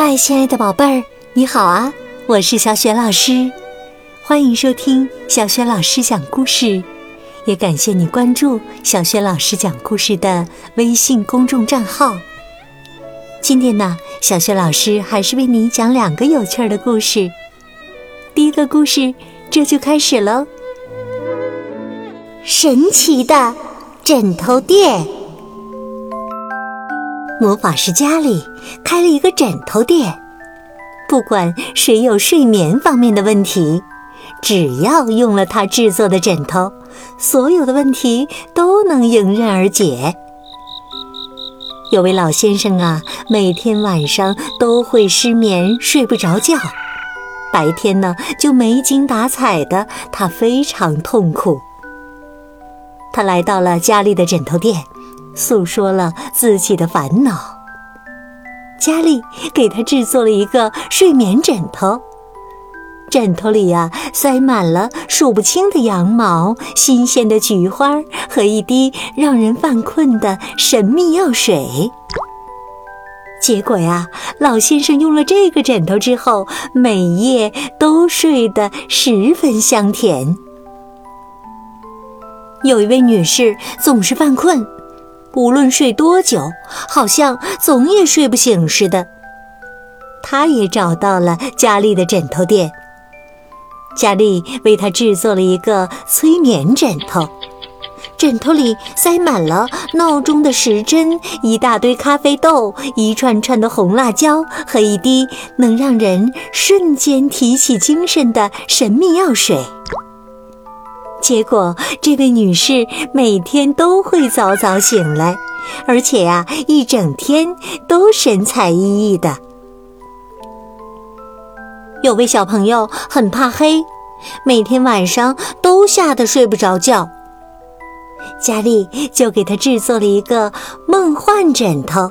嗨，亲爱的宝贝儿，你好啊！我是小雪老师，欢迎收听小雪老师讲故事，也感谢你关注小雪老师讲故事的微信公众账号。今天呢，小雪老师还是为你讲两个有趣的故事。第一个故事，这就开始喽。神奇的枕头店。魔法师家里开了一个枕头店，不管谁有睡眠方面的问题，只要用了他制作的枕头，所有的问题都能迎刃而解。有位老先生啊，每天晚上都会失眠，睡不着觉，白天呢就没精打采的，他非常痛苦。他来到了家里的枕头店。诉说了自己的烦恼。佳丽给他制作了一个睡眠枕头，枕头里呀塞满了数不清的羊毛、新鲜的菊花和一滴让人犯困的神秘药水。结果呀，老先生用了这个枕头之后，每夜都睡得十分香甜。有一位女士总是犯困。无论睡多久，好像总也睡不醒似的。他也找到了佳丽的枕头店，佳丽为他制作了一个催眠枕头，枕头里塞满了闹钟的时针、一大堆咖啡豆、一串串的红辣椒和一滴能让人瞬间提起精神的神秘药水。结果，这位女士每天都会早早醒来，而且呀，一整天都神采奕奕的。有位小朋友很怕黑，每天晚上都吓得睡不着觉。佳丽就给他制作了一个梦幻枕头，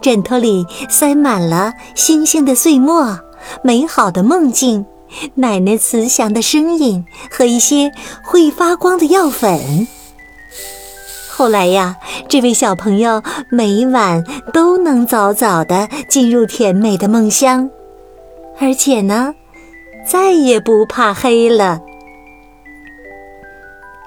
枕头里塞满了星星的碎末，美好的梦境。奶奶慈祥的声音和一些会发光的药粉。后来呀，这位小朋友每晚都能早早的进入甜美的梦乡，而且呢，再也不怕黑了。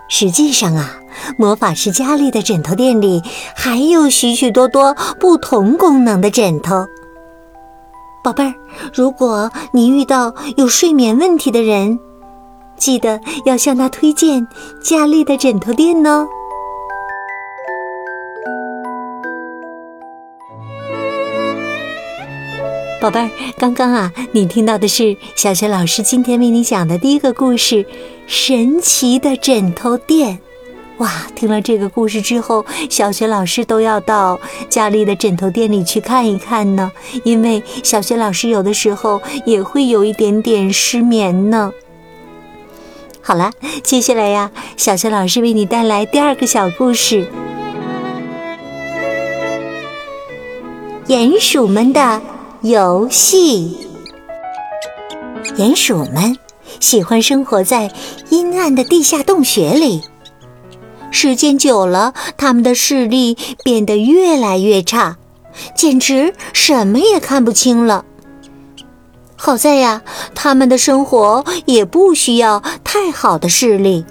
实际上啊，魔法师佳丽的枕头店里还有许许多多不同功能的枕头。宝贝儿，如果你遇到有睡眠问题的人，记得要向他推荐佳丽的枕头店哦。宝贝儿，刚刚啊，你听到的是小雪老师今天为你讲的第一个故事——神奇的枕头店。哇，听了这个故事之后，小学老师都要到佳丽的枕头店里去看一看呢。因为小学老师有的时候也会有一点点失眠呢。好了，接下来呀，小学老师为你带来第二个小故事：鼹鼠们的游戏。鼹鼠们喜欢生活在阴暗的地下洞穴里。时间久了，他们的视力变得越来越差，简直什么也看不清了。好在呀，他们的生活也不需要太好的视力。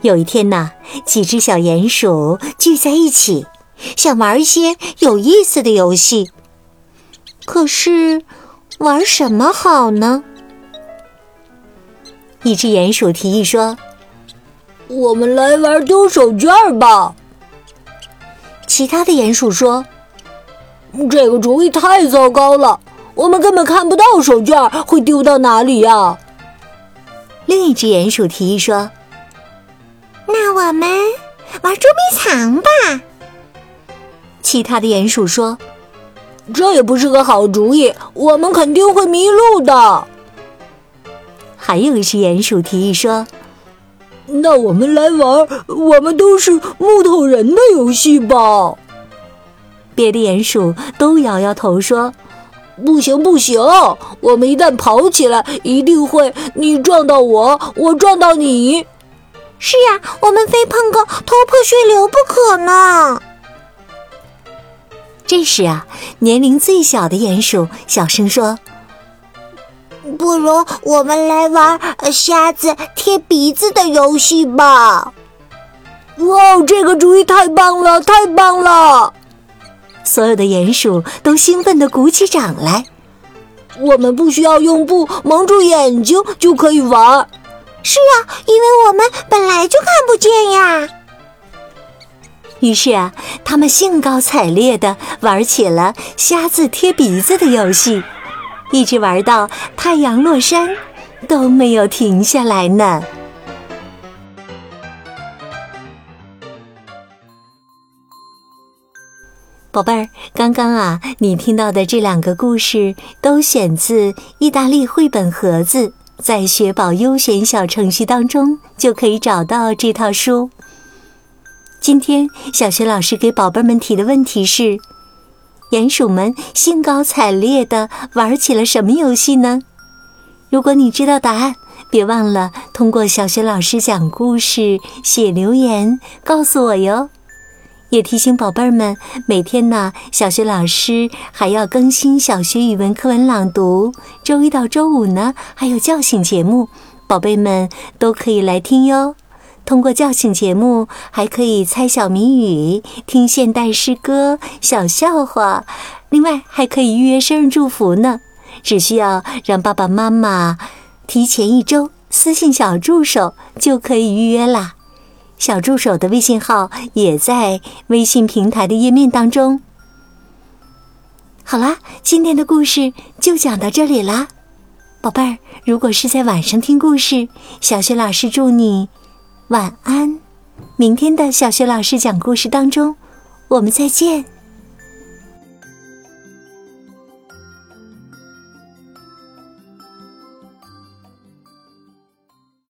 有一天呐，几只小鼹鼠聚在一起，想玩一些有意思的游戏。可是，玩什么好呢？一只鼹鼠提议说。我们来玩丢手绢吧。其他的鼹鼠说：“这个主意太糟糕了，我们根本看不到手绢会丢到哪里呀。”另一只鼹鼠提议说：“那我们玩捉迷藏吧。”其他的鼹鼠说：“这也不是个好主意，我们肯定会迷路的。”还有一只鼹鼠提议说。那我们来玩我们都是木头人的游戏吧。别的鼹鼠都摇摇头说：“不行不行，我们一旦跑起来，一定会你撞到我，我撞到你。是呀，我们非碰个头破血流不可呢。”这时啊，年龄最小的鼹鼠小声说：“不如我们来玩瞎子贴鼻子的游戏吧！”哇，这个主意太棒了，太棒了！所有的鼹鼠都兴奋地鼓起掌来。我们不需要用布蒙住眼睛就可以玩。是啊，因为我们本来就看不见呀。于是啊，他们兴高采烈地玩起了瞎子贴鼻子的游戏，一直玩到太阳落山，都没有停下来呢。宝贝儿，刚刚啊，你听到的这两个故事都选自意大利绘本盒子，在学宝优选小程序当中就可以找到这套书。今天小学老师给宝贝们提的问题是：鼹鼠们兴高采烈地玩起了什么游戏呢？如果你知道答案，别忘了通过小学老师讲故事写留言告诉我哟。也提醒宝贝儿们，每天呢，小学老师还要更新小学语文课文朗读。周一到周五呢，还有叫醒节目，宝贝们都可以来听哟。通过叫醒节目，还可以猜小谜语、听现代诗歌、小笑话，另外还可以预约生日祝福呢。只需要让爸爸妈妈提前一周私信小助手，就可以预约啦。小助手的微信号也在微信平台的页面当中。好啦，今天的故事就讲到这里啦，宝贝儿。如果是在晚上听故事，小雪老师祝你晚安。明天的小学老师讲故事当中，我们再见。